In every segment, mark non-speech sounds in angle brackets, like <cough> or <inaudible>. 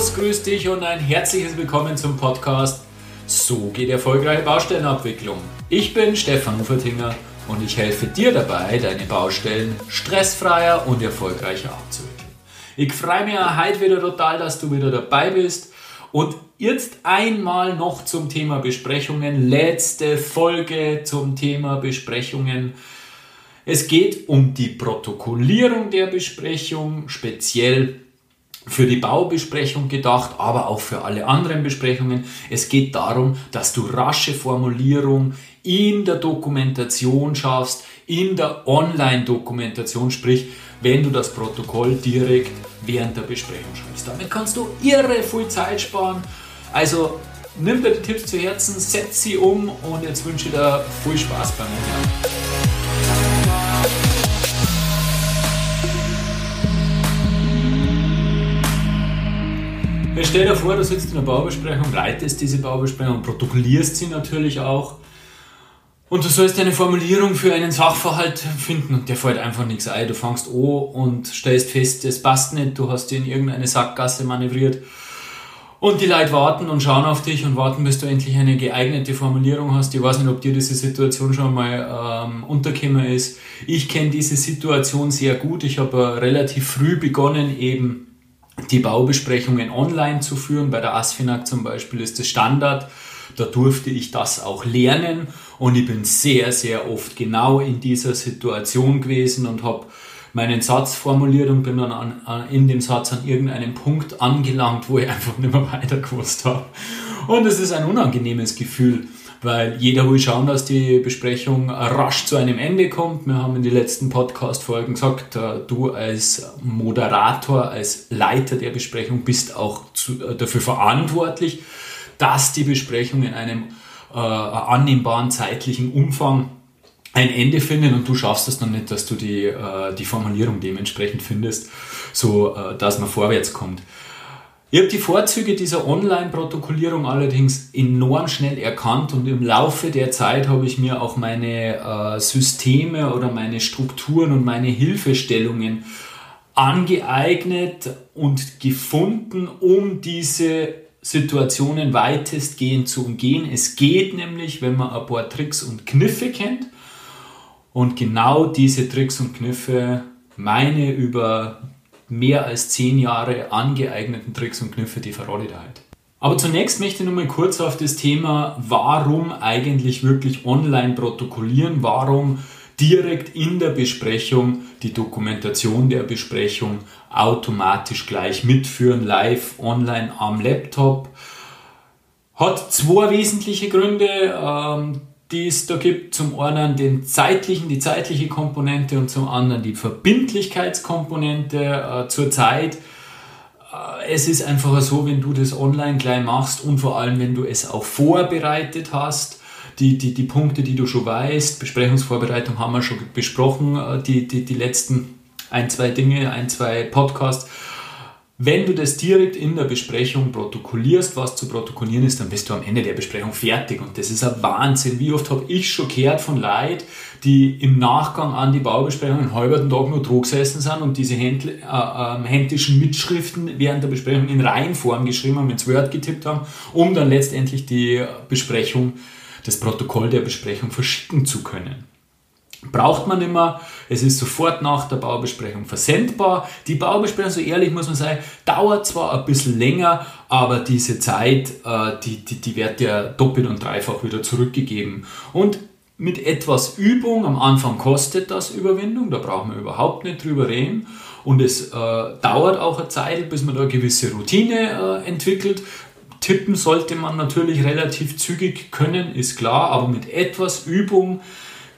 Servus, grüß dich und ein herzliches Willkommen zum Podcast So geht erfolgreiche Baustellenabwicklung. Ich bin Stefan Ufertinger und ich helfe dir dabei, deine Baustellen stressfreier und erfolgreicher abzuwickeln. Ich freue mich heute wieder total, dass du wieder dabei bist. Und jetzt einmal noch zum Thema Besprechungen. Letzte Folge zum Thema Besprechungen. Es geht um die Protokollierung der Besprechung, speziell für die Baubesprechung gedacht, aber auch für alle anderen Besprechungen. Es geht darum, dass du rasche Formulierung in der Dokumentation schaffst, in der Online-Dokumentation, sprich, wenn du das Protokoll direkt während der Besprechung schreibst. Damit kannst du irre viel Zeit sparen. Also nimm dir die Tipps zu Herzen, setz sie um und jetzt wünsche ich dir viel Spaß beim Lernen. Stell dir vor, du sitzt in einer Baubesprechung, leitest diese Baubesprechung, protokollierst sie natürlich auch. Und du sollst eine Formulierung für einen Sachverhalt finden und der fällt einfach nichts ein. Du fangst an und stellst fest, es passt nicht, du hast dir in irgendeine Sackgasse manövriert. Und die Leute warten und schauen auf dich und warten, bis du endlich eine geeignete Formulierung hast. Ich weiß nicht, ob dir diese Situation schon mal ähm, untergekommen ist. Ich kenne diese Situation sehr gut. Ich habe relativ früh begonnen, eben die Baubesprechungen online zu führen. Bei der ASFINAG zum Beispiel ist das Standard. Da durfte ich das auch lernen und ich bin sehr, sehr oft genau in dieser Situation gewesen und habe meinen Satz formuliert und bin dann an, an, in dem Satz an irgendeinem Punkt angelangt, wo ich einfach nicht mehr weiter gewusst habe. Und es ist ein unangenehmes Gefühl weil jeder will schauen, dass die Besprechung rasch zu einem Ende kommt. Wir haben in den letzten Podcast-Folgen gesagt, äh, du als Moderator, als Leiter der Besprechung bist auch zu, äh, dafür verantwortlich, dass die Besprechung in einem äh, annehmbaren zeitlichen Umfang ein Ende findet und du schaffst es dann nicht, dass du die, äh, die Formulierung dementsprechend findest, so äh, dass man vorwärts kommt. Ich habe die Vorzüge dieser Online-Protokollierung allerdings enorm schnell erkannt und im Laufe der Zeit habe ich mir auch meine äh, Systeme oder meine Strukturen und meine Hilfestellungen angeeignet und gefunden, um diese Situationen weitestgehend zu umgehen. Es geht nämlich, wenn man ein paar Tricks und Kniffe kennt. Und genau diese Tricks und Kniffe meine über mehr als zehn Jahre angeeigneten Tricks und Kniffe, die verrate da halt. Aber zunächst möchte ich noch mal kurz auf das Thema, warum eigentlich wirklich online protokollieren, warum direkt in der Besprechung die Dokumentation der Besprechung automatisch gleich mitführen, live, online am Laptop. Hat zwei wesentliche Gründe. Die es da gibt. Zum einen den zeitlichen, die zeitliche Komponente und zum anderen die Verbindlichkeitskomponente äh, zur Zeit. Äh, es ist einfach so, wenn du das online gleich machst und vor allem, wenn du es auch vorbereitet hast, die, die, die Punkte, die du schon weißt, Besprechungsvorbereitung haben wir schon besprochen, äh, die, die, die letzten ein, zwei Dinge, ein, zwei Podcasts wenn du das direkt in der Besprechung protokollierst, was zu protokollieren ist, dann bist du am Ende der Besprechung fertig. Und das ist ein Wahnsinn. Wie oft habe ich schon gehört von Leuten, die im Nachgang an die Baubesprechung einen halben Tag nur Druck gesessen sind und diese Händl äh, äh, händischen Mitschriften während der Besprechung in Reihenform geschrieben haben, ins Word getippt haben, um dann letztendlich die Besprechung, das Protokoll der Besprechung verschicken zu können. Braucht man immer, es ist sofort nach der Baubesprechung versendbar. Die Baubesprechung, so ehrlich muss man sagen, dauert zwar ein bisschen länger, aber diese Zeit, äh, die, die, die wird ja doppelt und dreifach wieder zurückgegeben. Und mit etwas Übung, am Anfang kostet das Überwindung, da brauchen wir überhaupt nicht drüber reden. Und es äh, dauert auch eine Zeit, bis man da eine gewisse Routine äh, entwickelt. Tippen sollte man natürlich relativ zügig können, ist klar, aber mit etwas Übung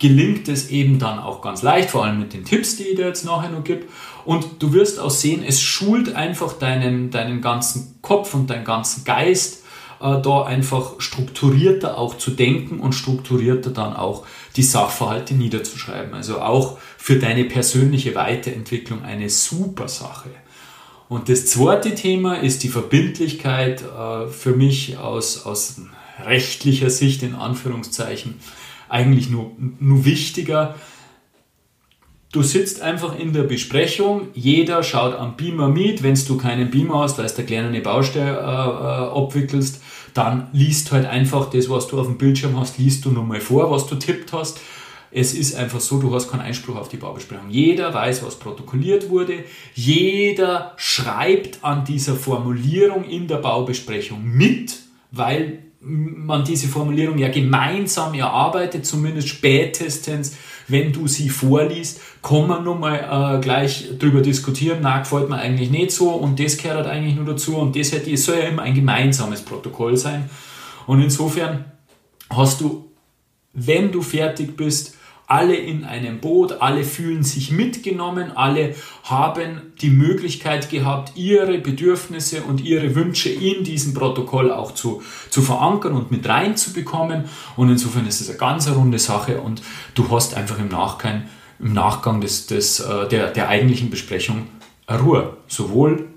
gelingt es eben dann auch ganz leicht, vor allem mit den Tipps, die ich dir jetzt nachher noch gebe. Und du wirst auch sehen, es schult einfach deinen, deinen ganzen Kopf und deinen ganzen Geist, äh, da einfach strukturierter auch zu denken und strukturierter dann auch die Sachverhalte niederzuschreiben. Also auch für deine persönliche Weiterentwicklung eine super Sache. Und das zweite Thema ist die Verbindlichkeit äh, für mich aus, aus rechtlicher Sicht in Anführungszeichen eigentlich nur, nur wichtiger. Du sitzt einfach in der Besprechung, jeder schaut am Beamer mit. Wenn du keinen Beamer hast, weil du eine kleine Baustelle äh, äh, abwickelst, dann liest halt einfach das, was du auf dem Bildschirm hast, liest du nochmal vor, was du tippt hast. Es ist einfach so, du hast keinen Einspruch auf die Baubesprechung. Jeder weiß, was protokolliert wurde. Jeder schreibt an dieser Formulierung in der Baubesprechung mit, weil man diese Formulierung ja gemeinsam erarbeitet, zumindest spätestens, wenn du sie vorliest, kann man nochmal äh, gleich drüber diskutieren, na, gefällt mir eigentlich nicht so und das gehört halt eigentlich nur dazu und das hätte, soll ja immer ein gemeinsames Protokoll sein. Und insofern hast du, wenn du fertig bist, alle in einem Boot, alle fühlen sich mitgenommen, alle haben die Möglichkeit gehabt, ihre Bedürfnisse und ihre Wünsche in diesem Protokoll auch zu, zu verankern und mit reinzubekommen. Und insofern ist es eine ganz runde Sache und du hast einfach im Nachgang, im Nachgang des, des, äh, der, der eigentlichen Besprechung Ruhe. Sowohl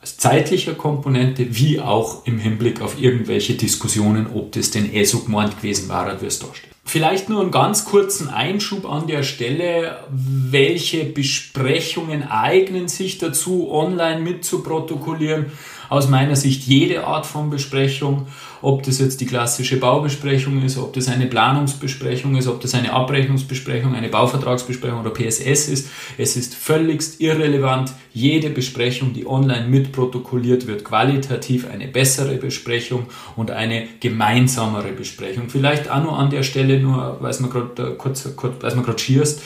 als zeitlicher Komponente wie auch im Hinblick auf irgendwelche Diskussionen, ob das denn eh so gemeint gewesen war, wie es da steht. Vielleicht nur einen ganz kurzen Einschub an der Stelle. Welche Besprechungen eignen sich dazu, online mitzuprotokollieren? Aus meiner Sicht jede Art von Besprechung, ob das jetzt die klassische Baubesprechung ist, ob das eine Planungsbesprechung ist, ob das eine Abrechnungsbesprechung, eine Bauvertragsbesprechung oder PSS ist. Es ist völligst irrelevant. Jede Besprechung, die online mitprotokolliert wird, qualitativ eine bessere Besprechung und eine gemeinsamere Besprechung. Vielleicht auch nur an der Stelle, nur weil es mir gerade äh, kurz, kurz, schierst,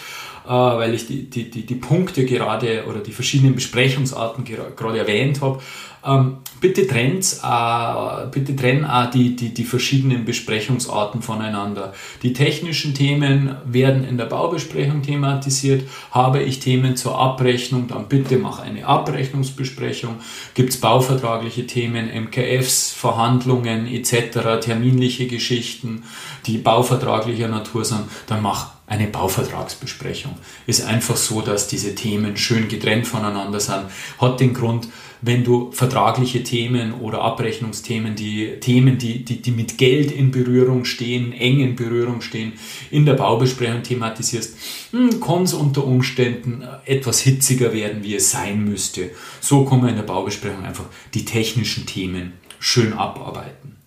weil ich die, die, die, die Punkte gerade oder die verschiedenen Besprechungsarten gerade erwähnt habe. Ähm, bitte trennt, äh, bitte trennen auch die, die, die verschiedenen Besprechungsarten voneinander. Die technischen Themen werden in der Baubesprechung thematisiert. Habe ich Themen zur Abrechnung, dann bitte mach eine Abrechnungsbesprechung. Gibt es bauvertragliche Themen, MKFs, Verhandlungen etc., terminliche Geschichten, die bauvertraglicher Natur sind, dann mach eine Bauvertragsbesprechung. Ist einfach so, dass diese Themen schön getrennt voneinander sind. Hat den Grund, wenn du vertragliche Themen oder Abrechnungsthemen, die Themen, die, die, die mit Geld in Berührung stehen, eng in Berührung stehen, in der Baubesprechung thematisierst, hm, kann es unter Umständen etwas hitziger werden, wie es sein müsste. So kann man in der Baubesprechung einfach die technischen Themen schön abarbeiten.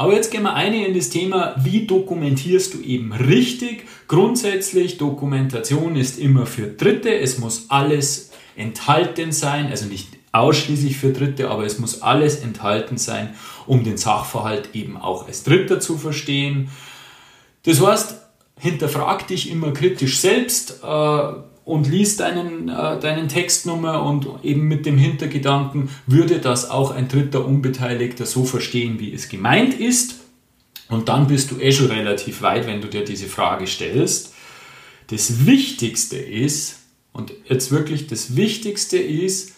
Aber jetzt gehen wir ein in das Thema, wie dokumentierst du eben richtig? Grundsätzlich, Dokumentation ist immer für Dritte. Es muss alles enthalten sein, also nicht ausschließlich für Dritte, aber es muss alles enthalten sein, um den Sachverhalt eben auch als Dritter zu verstehen. Das heißt, hinterfrag dich immer kritisch selbst äh, und lies deinen, äh, deinen Textnummer und eben mit dem Hintergedanken, würde das auch ein dritter Unbeteiligter so verstehen, wie es gemeint ist? Und dann bist du eh schon relativ weit, wenn du dir diese Frage stellst. Das Wichtigste ist, und jetzt wirklich das Wichtigste ist,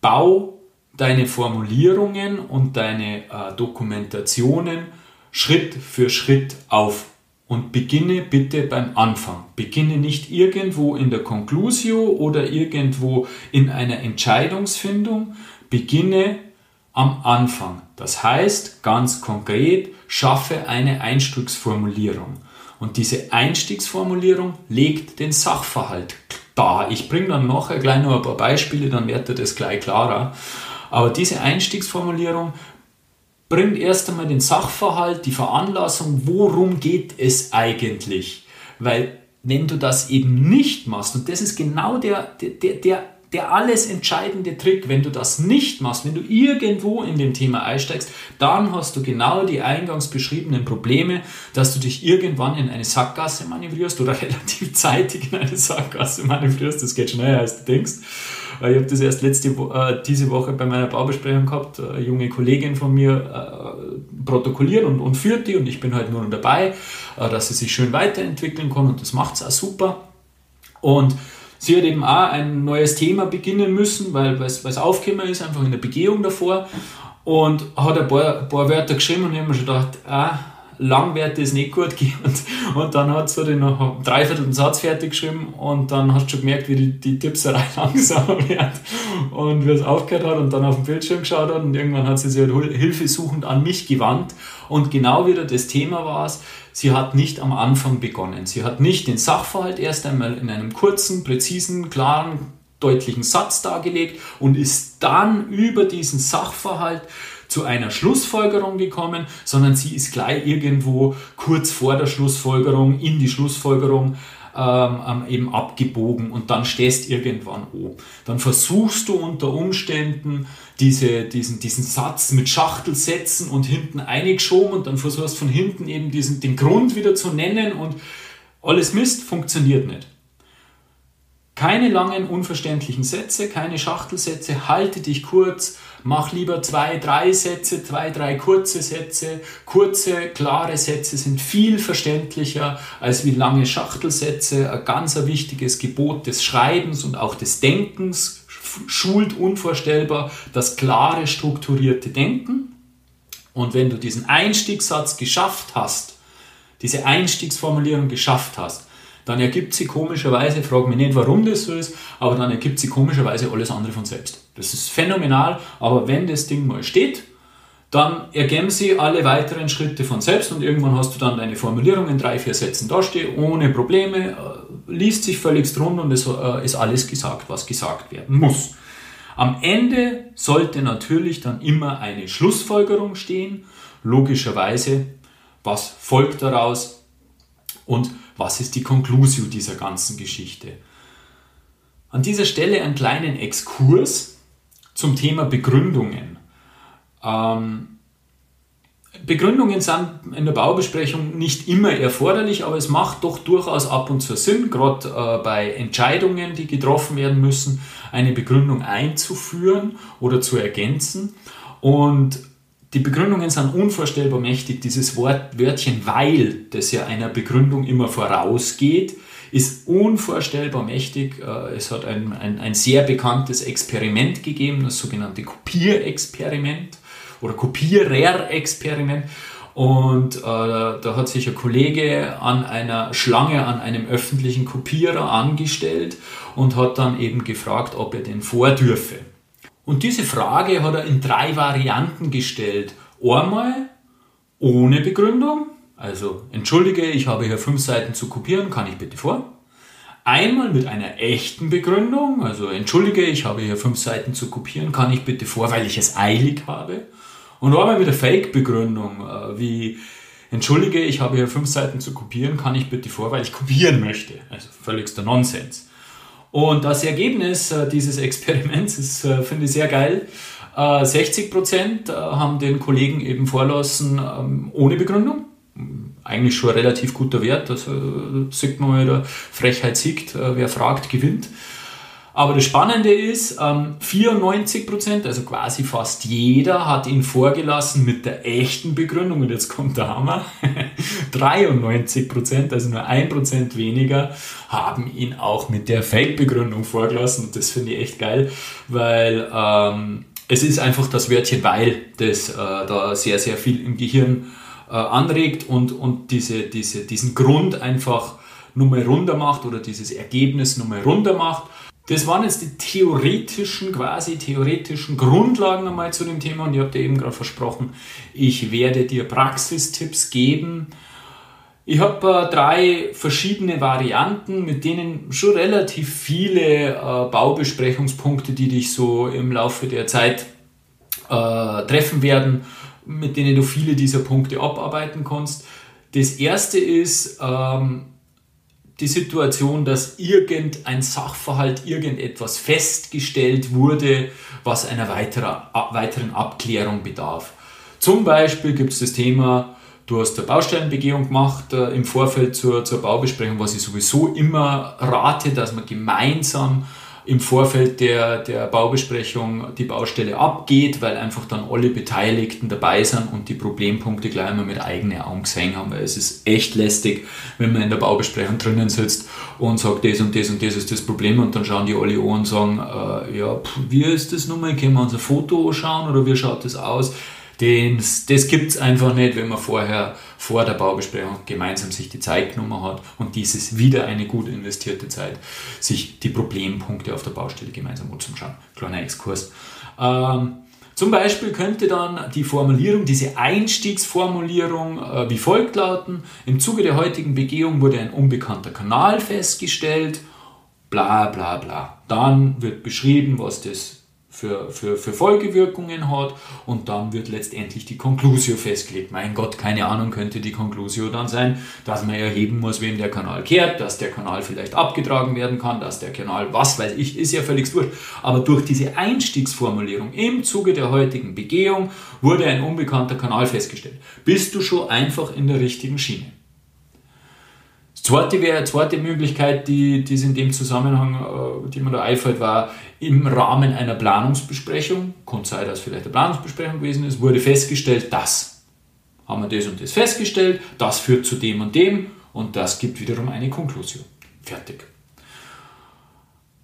bau deine Formulierungen und deine äh, Dokumentationen Schritt für Schritt auf und beginne bitte beim Anfang. Beginne nicht irgendwo in der Conclusio oder irgendwo in einer Entscheidungsfindung. Beginne am Anfang. Das heißt, ganz konkret, schaffe eine Einstiegsformulierung. Und diese Einstiegsformulierung legt den Sachverhalt dar. Ich bringe dann nachher gleich noch ein paar Beispiele, dann wird das gleich klarer. Aber diese Einstiegsformulierung bringt erst einmal den Sachverhalt, die Veranlassung, worum geht es eigentlich? Weil wenn du das eben nicht machst, und das ist genau der, der, der der alles entscheidende Trick. Wenn du das nicht machst, wenn du irgendwo in dem Thema einsteigst, dann hast du genau die eingangs beschriebenen Probleme, dass du dich irgendwann in eine Sackgasse manövrierst oder <laughs> relativ zeitig in eine Sackgasse manövrierst. Das geht schneller als du denkst. Ich habe das erst letzte, äh, diese Woche bei meiner Baubesprechung gehabt. Eine junge Kollegin von mir äh, protokolliert und, und führt die und ich bin halt nur dabei, äh, dass sie sich schön weiterentwickeln kann und das macht es auch super. Und Sie hat eben auch ein neues Thema beginnen müssen, weil es aufgekommen ist, einfach in der Begehung davor. Und hat ein paar, ein paar Wörter geschrieben und ich habe mir schon gedacht, ah, lang wird das nicht gut gehen. <laughs> Und, und dann hat noch einen dreiviertel Satz fertig geschrieben und dann hast du schon gemerkt, wie die, die Tippserei <laughs> langsamer wird und wie es aufgehört hat und dann auf dem Bildschirm geschaut hat und irgendwann hat sie sich halt hilfesuchend an mich gewandt Und genau wieder das Thema war es, sie hat nicht am Anfang begonnen. Sie hat nicht den Sachverhalt erst einmal in einem kurzen, präzisen, klaren, deutlichen Satz dargelegt und ist dann über diesen Sachverhalt zu einer Schlussfolgerung gekommen, sondern sie ist gleich irgendwo kurz vor der Schlussfolgerung in die Schlussfolgerung ähm, ähm eben abgebogen und dann stehst irgendwann an. Dann versuchst du unter Umständen diese, diesen, diesen Satz mit Schachtelsätzen und hinten eingeschoben und dann versuchst von hinten eben diesen, den Grund wieder zu nennen und alles Mist funktioniert nicht. Keine langen, unverständlichen Sätze, keine Schachtelsätze, halte dich kurz, mach lieber zwei, drei Sätze, zwei, drei kurze Sätze. Kurze, klare Sätze sind viel verständlicher als wie lange Schachtelsätze. Ein ganz wichtiges Gebot des Schreibens und auch des Denkens schult unvorstellbar das klare, strukturierte Denken. Und wenn du diesen Einstiegssatz geschafft hast, diese Einstiegsformulierung geschafft hast, dann ergibt sie komischerweise, frag mich nicht, warum das so ist, aber dann ergibt sie komischerweise alles andere von selbst. Das ist phänomenal, aber wenn das Ding mal steht, dann ergeben sie alle weiteren Schritte von selbst und irgendwann hast du dann deine Formulierung in drei, vier Sätzen dastehen, ohne Probleme, äh, liest sich völlig rund und es äh, ist alles gesagt, was gesagt werden muss. Am Ende sollte natürlich dann immer eine Schlussfolgerung stehen, logischerweise, was folgt daraus und was ist die Conclusio dieser ganzen Geschichte. An dieser Stelle einen kleinen Exkurs zum Thema Begründungen. Ähm, Begründungen sind in der Baubesprechung nicht immer erforderlich, aber es macht doch durchaus ab und zu Sinn, gerade äh, bei Entscheidungen, die getroffen werden müssen, eine Begründung einzuführen oder zu ergänzen. Und die Begründungen sind unvorstellbar mächtig. Dieses Wort, Wörtchen weil, das ja einer Begründung immer vorausgeht, ist unvorstellbar mächtig. Äh, es hat ein, ein, ein sehr bekanntes Experiment gegeben, das sogenannte Kopierexperiment oder Kopiererexperiment. Und äh, da hat sich ein Kollege an einer Schlange an einem öffentlichen Kopierer angestellt und hat dann eben gefragt, ob er den vordürfe. Und diese Frage hat er in drei Varianten gestellt. Einmal ohne Begründung, also entschuldige, ich habe hier fünf Seiten zu kopieren, kann ich bitte vor? Einmal mit einer echten Begründung, also entschuldige, ich habe hier fünf Seiten zu kopieren, kann ich bitte vor, weil ich es eilig habe. Und einmal mit der Fake-Begründung, äh, wie entschuldige, ich habe hier fünf Seiten zu kopieren, kann ich bitte vor, weil ich kopieren möchte. Also völligster Nonsens. Und das Ergebnis äh, dieses Experiments ist, äh, finde ich, sehr geil. 60 Prozent haben den Kollegen eben vorlassen ähm, ohne Begründung eigentlich schon ein relativ guter Wert. Also sieht man mal, der Frechheit siegt, äh, wer fragt, gewinnt. Aber das Spannende ist, 94 ähm, Prozent, also quasi fast jeder, hat ihn vorgelassen mit der echten Begründung. Und jetzt kommt der Hammer. <laughs> 93 Prozent, also nur ein Prozent weniger, haben ihn auch mit der Fake-Begründung vorgelassen. Und das finde ich echt geil, weil ähm, es ist einfach das Wörtchen weil, das äh, da sehr, sehr viel im Gehirn äh, anregt und, und diese, diese, diesen Grund einfach nur mal runter macht oder dieses Ergebnis nur mal runter macht. Das waren jetzt die theoretischen, quasi theoretischen Grundlagen einmal zu dem Thema und ich habe dir eben gerade versprochen, ich werde dir Praxistipps geben. Ich habe äh, drei verschiedene Varianten, mit denen schon relativ viele äh, Baubesprechungspunkte, die dich so im Laufe der Zeit äh, treffen werden, mit denen du viele dieser Punkte abarbeiten kannst. Das erste ist ähm, die Situation, dass irgendein Sachverhalt, irgendetwas festgestellt wurde, was einer weiterer, weiteren Abklärung bedarf. Zum Beispiel gibt es das Thema, du hast eine Baustellenbegehung gemacht äh, im Vorfeld zur, zur Baubesprechung, was ich sowieso immer rate, dass man gemeinsam im Vorfeld der, der Baubesprechung die Baustelle abgeht, weil einfach dann alle Beteiligten dabei sind und die Problempunkte gleich einmal mit eigenen Augen gesehen haben. Weil es ist echt lästig, wenn man in der Baubesprechung drinnen sitzt und sagt, das und das und das ist das Problem und dann schauen die alle an und sagen, äh, ja, pff, wie ist das nochmal? Können wir uns ein Foto anschauen oder wie schaut das aus? Das, das gibt es einfach nicht, wenn man vorher vor der Baubesprechung gemeinsam sich die Zeit genommen hat und dieses wieder eine gut investierte Zeit, sich die Problempunkte auf der Baustelle gemeinsam anzuschauen. Kleiner Exkurs. Ähm, Zum Beispiel könnte dann die Formulierung, diese Einstiegsformulierung äh, wie folgt lauten. Im Zuge der heutigen Begehung wurde ein unbekannter Kanal festgestellt, bla bla bla. Dann wird beschrieben, was das für, für, für Folgewirkungen hat und dann wird letztendlich die Conclusio festgelegt. Mein Gott, keine Ahnung, könnte die Conclusio dann sein, dass man erheben muss, wem der Kanal kehrt, dass der Kanal vielleicht abgetragen werden kann, dass der Kanal, was weiß ich, ist ja völlig wurscht. Aber durch diese Einstiegsformulierung im Zuge der heutigen Begehung wurde ein unbekannter Kanal festgestellt. Bist du schon einfach in der richtigen Schiene. Zweite, wäre, zweite Möglichkeit, die, es in dem Zusammenhang, äh, die mir da einfällt, war im Rahmen einer Planungsbesprechung, kann sein, dass vielleicht eine Planungsbesprechung gewesen ist, wurde festgestellt, dass haben wir das und das festgestellt, das führt zu dem und dem und das gibt wiederum eine Konklusion. Fertig.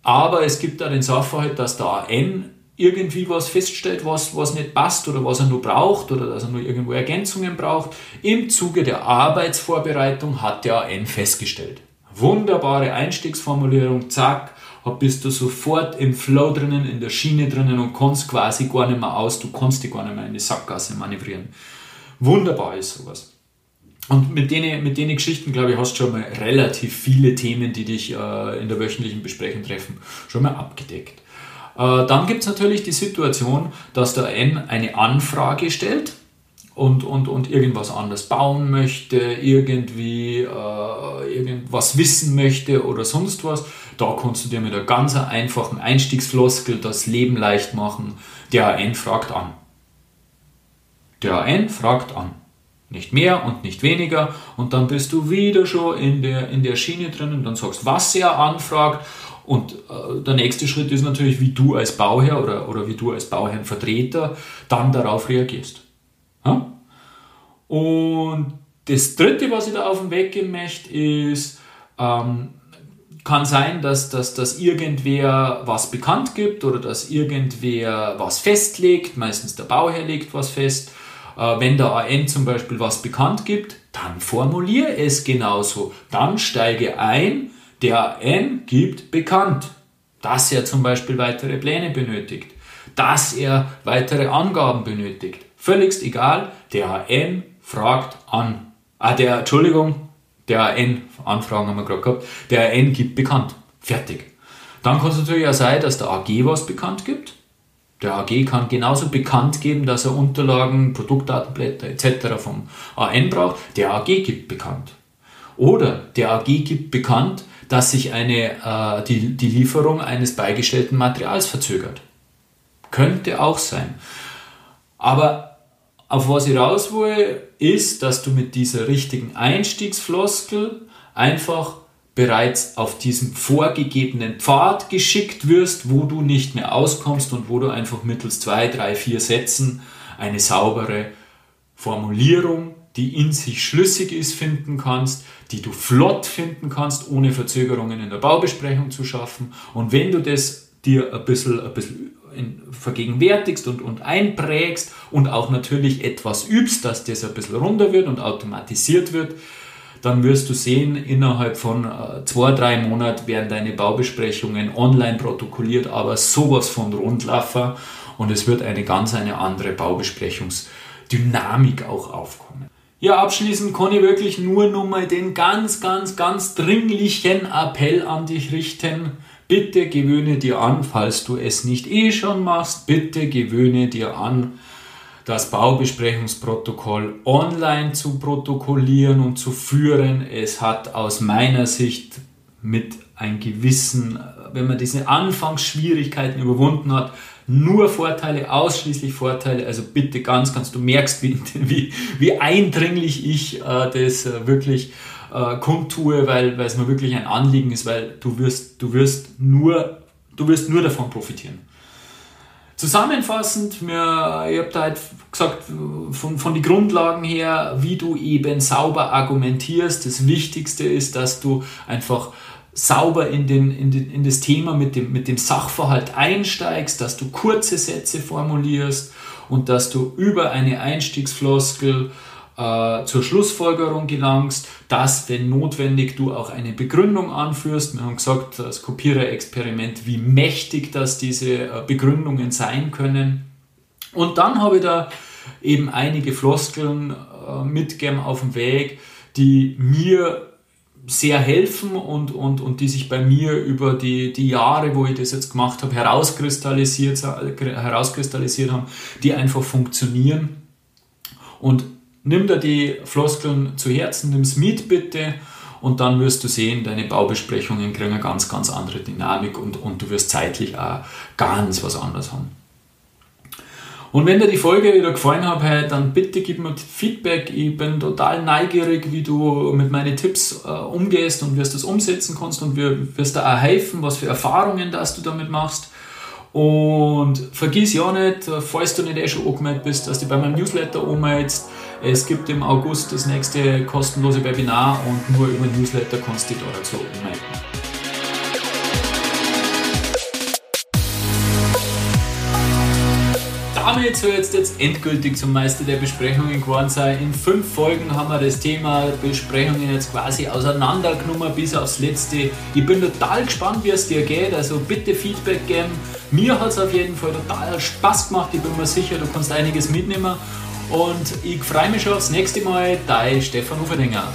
Aber es gibt da den Sachverhalt, dass der AN irgendwie was feststellt, was, was nicht passt oder was er nur braucht oder dass er nur irgendwo Ergänzungen braucht. Im Zuge der Arbeitsvorbereitung hat der AN festgestellt. Wunderbare Einstiegsformulierung, zack, bist du sofort im Flow drinnen, in der Schiene drinnen und kannst quasi gar nicht mehr aus, du kannst dich gar nicht mehr in die Sackgasse manövrieren. Wunderbar ist sowas. Und mit denen, mit denen Geschichten, glaube ich, hast du schon mal relativ viele Themen, die dich äh, in der wöchentlichen Besprechung treffen, schon mal abgedeckt. Äh, dann gibt es natürlich die Situation, dass der N eine Anfrage stellt und, und, und irgendwas anders bauen möchte, irgendwie äh, irgendwas wissen möchte oder sonst was. Da kannst du dir mit einer ganz einfachen Einstiegsfloskel das Leben leicht machen. Der N fragt an. Der N fragt an. Nicht mehr und nicht weniger. Und dann bist du wieder schon in der, in der Schiene drin und dann sagst, was er anfragt und äh, der nächste Schritt ist natürlich, wie du als Bauherr oder, oder wie du als Bauherrnvertreter dann darauf reagierst. Ja? Und das dritte, was ich da auf den Weg geben möchte, ist, ähm, kann sein, dass, dass, dass irgendwer was bekannt gibt oder dass irgendwer was festlegt, meistens der Bauherr legt was fest. Äh, wenn der AN zum Beispiel was bekannt gibt, dann formuliere es genauso. Dann steige ein der N gibt bekannt, dass er zum Beispiel weitere Pläne benötigt, dass er weitere Angaben benötigt. Völligst egal, der N fragt an. Ah, der, Entschuldigung, der N, Anfragen haben wir gerade gehabt, der N gibt bekannt. Fertig. Dann kann es natürlich auch sein, dass der AG was bekannt gibt. Der AG kann genauso bekannt geben, dass er Unterlagen, Produktdatenblätter etc. vom AN braucht. Der AG gibt bekannt. Oder der AG gibt bekannt, dass sich eine, äh, die, die Lieferung eines beigestellten Materials verzögert. Könnte auch sein. Aber auf was ich raus will, ist, dass du mit dieser richtigen Einstiegsfloskel einfach bereits auf diesem vorgegebenen Pfad geschickt wirst, wo du nicht mehr auskommst und wo du einfach mittels zwei, drei, vier Sätzen eine saubere Formulierung die in sich schlüssig ist, finden kannst, die du flott finden kannst, ohne Verzögerungen in der Baubesprechung zu schaffen. Und wenn du das dir ein bisschen, ein bisschen vergegenwärtigst und, und einprägst und auch natürlich etwas übst, dass das ein bisschen runter wird und automatisiert wird, dann wirst du sehen, innerhalb von äh, zwei, drei Monaten werden deine Baubesprechungen online protokolliert, aber sowas von Rundlaffer und es wird eine ganz eine andere Baubesprechungsdynamik auch aufkommen. Ja, abschließend kann ich wirklich nur noch mal den ganz, ganz, ganz dringlichen Appell an dich richten. Bitte gewöhne dir an, falls du es nicht eh schon machst, bitte gewöhne dir an, das Baubesprechungsprotokoll online zu protokollieren und zu führen. Es hat aus meiner Sicht mit einem gewissen, wenn man diese Anfangsschwierigkeiten überwunden hat, nur Vorteile, ausschließlich Vorteile. Also bitte ganz, ganz, du merkst, wie, <laughs> wie, wie eindringlich ich äh, das äh, wirklich äh, kundtue, weil, weil es mir wirklich ein Anliegen ist, weil du wirst, du wirst nur, du wirst nur davon profitieren. Zusammenfassend, mir, ich habe da halt gesagt, von, von den Grundlagen her, wie du eben sauber argumentierst. Das Wichtigste ist, dass du einfach sauber in, den, in, den, in das Thema mit dem, mit dem Sachverhalt einsteigst, dass du kurze Sätze formulierst und dass du über eine Einstiegsfloskel äh, zur Schlussfolgerung gelangst, dass, wenn notwendig, du auch eine Begründung anführst. Wir haben gesagt, das Kopiererexperiment, wie mächtig das diese äh, Begründungen sein können. Und dann habe ich da eben einige Floskeln äh, mitgegeben auf dem Weg, die mir sehr helfen und, und, und die sich bei mir über die, die Jahre, wo ich das jetzt gemacht habe, herauskristallisiert, herauskristallisiert haben, die einfach funktionieren. Und nimm da die Floskeln zu Herzen, nimm es mit bitte und dann wirst du sehen, deine Baubesprechungen kriegen eine ganz, ganz andere Dynamik und, und du wirst zeitlich auch ganz was anderes haben. Und wenn dir die Folge wieder gefallen hat, dann bitte gib mir Feedback. Ich bin total neugierig, wie du mit meinen Tipps äh, umgehst und wirst das umsetzen kannst und wir wirst da auch helfen, was für Erfahrungen dass du damit machst. Und vergiss ja nicht, falls du nicht eh schon angemeldet bist, dass du bei meinem Newsletter anmeldest. Es gibt im August das nächste kostenlose Webinar und nur über Newsletter kannst du dich dazu anmelden. damit soll jetzt, jetzt endgültig zum Meister der Besprechungen geworden sein. In fünf Folgen haben wir das Thema Besprechungen jetzt quasi auseinandergenommen bis aufs letzte. Ich bin total gespannt, wie es dir geht. Also bitte Feedback geben. Mir hat es auf jeden Fall total Spaß gemacht. Ich bin mir sicher, du kannst einiges mitnehmen. Und ich freue mich schon aufs nächste Mal. Dein Stefan Uferdinger.